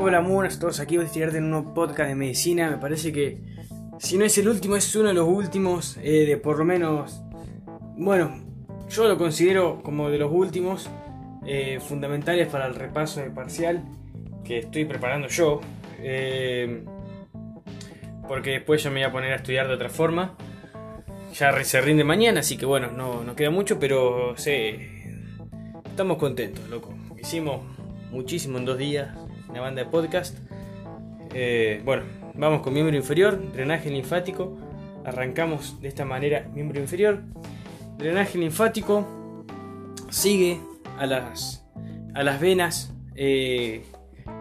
Hola, muy a todos. Aquí voy a estudiarte en un podcast de medicina. Me parece que, si no es el último, es uno de los últimos. eh, de por lo menos. Bueno, yo lo considero como de los últimos eh, fundamentales para el repaso de parcial que estoy preparando yo. eh, porque después yo me voy a poner a estudiar de otra forma. Ya se rinde mañana, así que bueno, no, no queda mucho, pero sé, estamos contentos, loco. Hicimos muchísimo en dos días una banda de podcast. Eh, bueno, vamos con miembro inferior, drenaje linfático. Arrancamos de esta manera, miembro inferior. Drenaje linfático sigue a las, a las venas eh,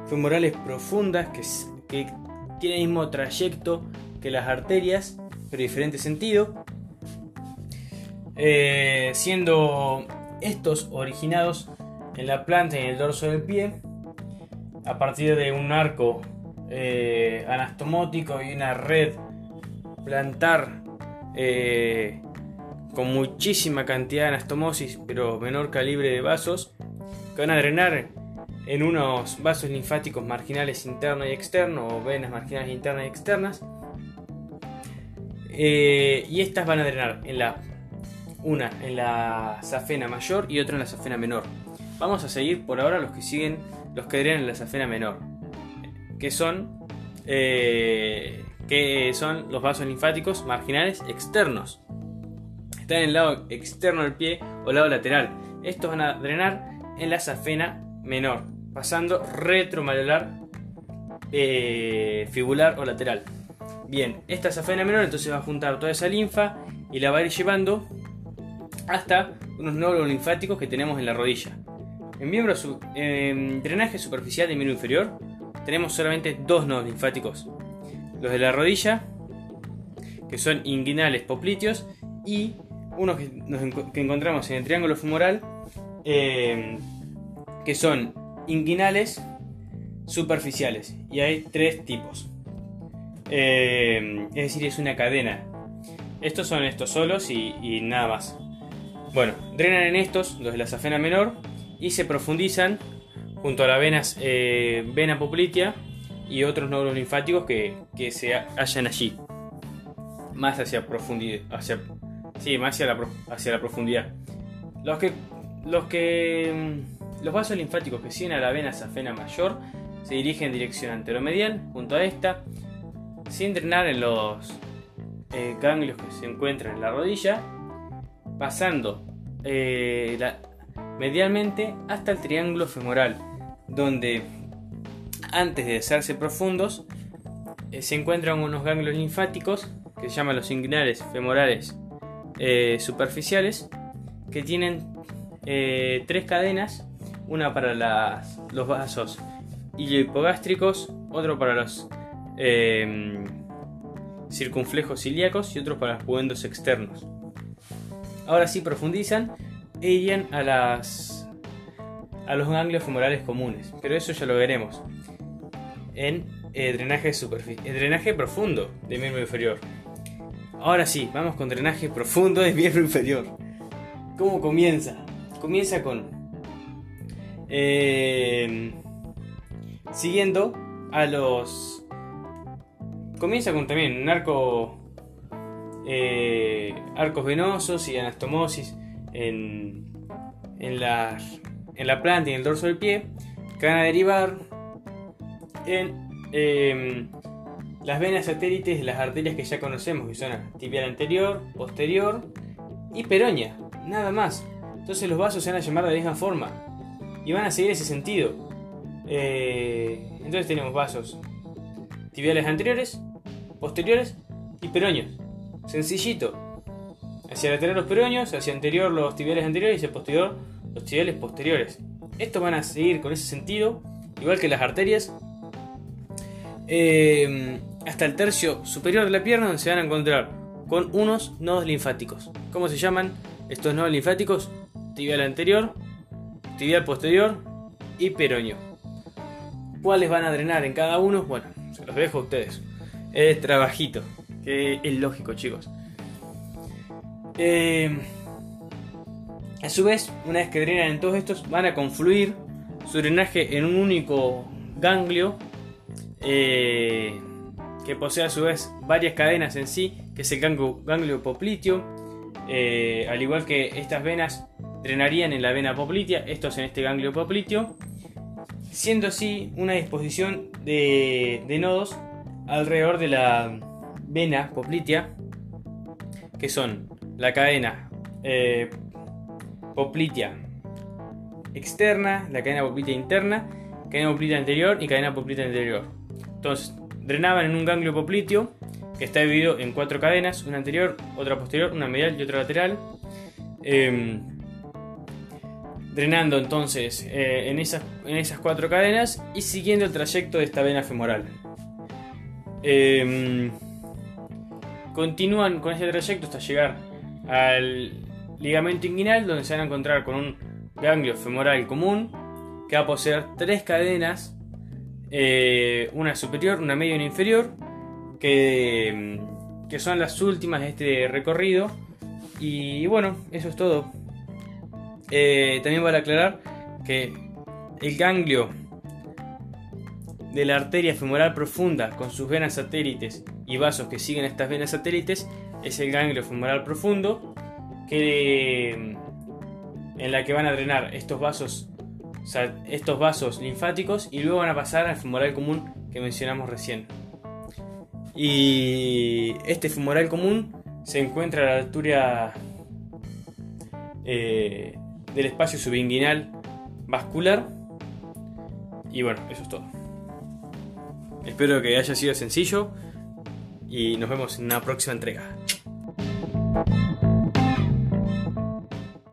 femorales profundas que, que tienen el mismo trayecto que las arterias, pero diferente sentido. Eh, siendo estos originados en la planta y en el dorso del pie a partir de un arco eh, anastomótico y una red plantar eh, con muchísima cantidad de anastomosis pero menor calibre de vasos que van a drenar en unos vasos linfáticos marginales internos y externos o venas marginales internas y externas. Eh, y estas van a drenar en la una en la safena mayor y otra en la safena menor. Vamos a seguir por ahora los que siguen los que drenan en la safena menor, que son, eh, que son los vasos linfáticos marginales externos. Están en el lado externo del pie o lado lateral. Estos van a drenar en la safena menor, pasando retromalolar, eh, fibular o lateral. Bien, esta safena menor entonces va a juntar toda esa linfa y la va a ir llevando hasta unos nódulos linfáticos que tenemos en la rodilla. En miembro drenaje superficial de miembro inferior tenemos solamente dos nodos linfáticos. Los de la rodilla, que son inguinales popliteos, y unos que, encontramos en el triángulo femoral, eh, que son inguinales superficiales. Y hay tres tipos. Eh, es decir, es una cadena. Estos son estos solos y, y nada más. Bueno, drenan en estos, los de la safena menor, y se profundizan junto a las venas eh, vena poplitea y otros nódulos linfáticos que, que se ha- hallan allí. Más hacia profundidad. Hacia, sí, más hacia la, hacia la profundidad. Los que. Los que. mm, Los vasos linfáticos que siguen a la vena safena mayor se dirigen en dirección anteromedial junto a esta, sin drenar en los eh, ganglios que se encuentran en la rodilla, pasando eh, la- medialmente hasta el triángulo femoral, donde antes de hacerse profundos eh, se encuentran unos ganglios linfáticos que se llaman los inguinales femorales eh, superficiales, que tienen eh, tres cadenas, una para los vasos hipogástricos, otro para los eh, circunflejos ilíacos y otro para los pubendos externos. Ahora sí profundizan e irían a las a los ganglios femorales comunes, pero eso ya lo veremos en eh, drenaje superfi- eh, drenaje profundo de miembro inferior. Ahora sí, vamos con drenaje profundo de miembro inferior. ¿Cómo comienza? Comienza con eh, siguiendo a los comienza con también un arco eh, arcos venosos y anastomosis en, la, en la planta y en el dorso del pie que van a derivar en eh, las venas satélites de las arterias que ya conocemos, que son tibial anterior, posterior y peronia, nada más. Entonces los vasos se van a llamar de la misma forma y van a seguir ese sentido. Eh, entonces tenemos vasos tibiales anteriores, posteriores y peroños. Sencillito. Hacia lateral los peroños, hacia anterior los tibiales anteriores y hacia posterior los tibiales posteriores. Estos van a seguir con ese sentido, igual que las arterias, eh, hasta el tercio superior de la pierna donde se van a encontrar con unos nodos linfáticos. ¿Cómo se llaman estos nodos linfáticos? Tibial anterior, tibial posterior y peronio. ¿Cuáles van a drenar en cada uno? Bueno, se los dejo a ustedes. Es trabajito, que es lógico, chicos. Eh, a su vez, una vez que drenan en todos estos, van a confluir su drenaje en un único ganglio eh, que posee a su vez varias cadenas en sí, que es el ganglio, popliteo. Eh, al igual que estas venas drenarían en la vena poplitea, estos en este ganglio popliteo, siendo así una disposición de, nodos alrededor de la vena poplitea, que son la cadena eh, poplitea externa, la cadena poplitea interna, cadena poplitea anterior y cadena poplitea anterior. Entonces, drenaban en un ganglio popliteo que está dividido en cuatro cadenas, una anterior, otra posterior, una medial y otra lateral. Em, drenando entonces eh, en, esas, en esas cuatro cadenas y siguiendo el trayecto de esta vena femoral. Em, continúan con este trayecto hasta llegar al ligamento inguinal donde se van a encontrar con un ganglio femoral común que va a poseer tres cadenas eh, una superior, una media y una inferior, que, mm, que son las últimas de este recorrido. Y bueno, eso es todo. Eh, también vale aclarar que el ganglio de la arteria femoral profunda con sus venas satélites y vasos que siguen estas venas satélites es el ganglio femoral profundo que mm, en la que van a drenar estos vasos estos vasos linfáticos y luego van a pasar al femoral común que mencionamos recién. Y este femoral común se encuentra a la altura eh, del espacio subinguinal vascular. Y bueno, eso es todo. Espero que haya sido sencillo y nos vemos en una próxima entrega.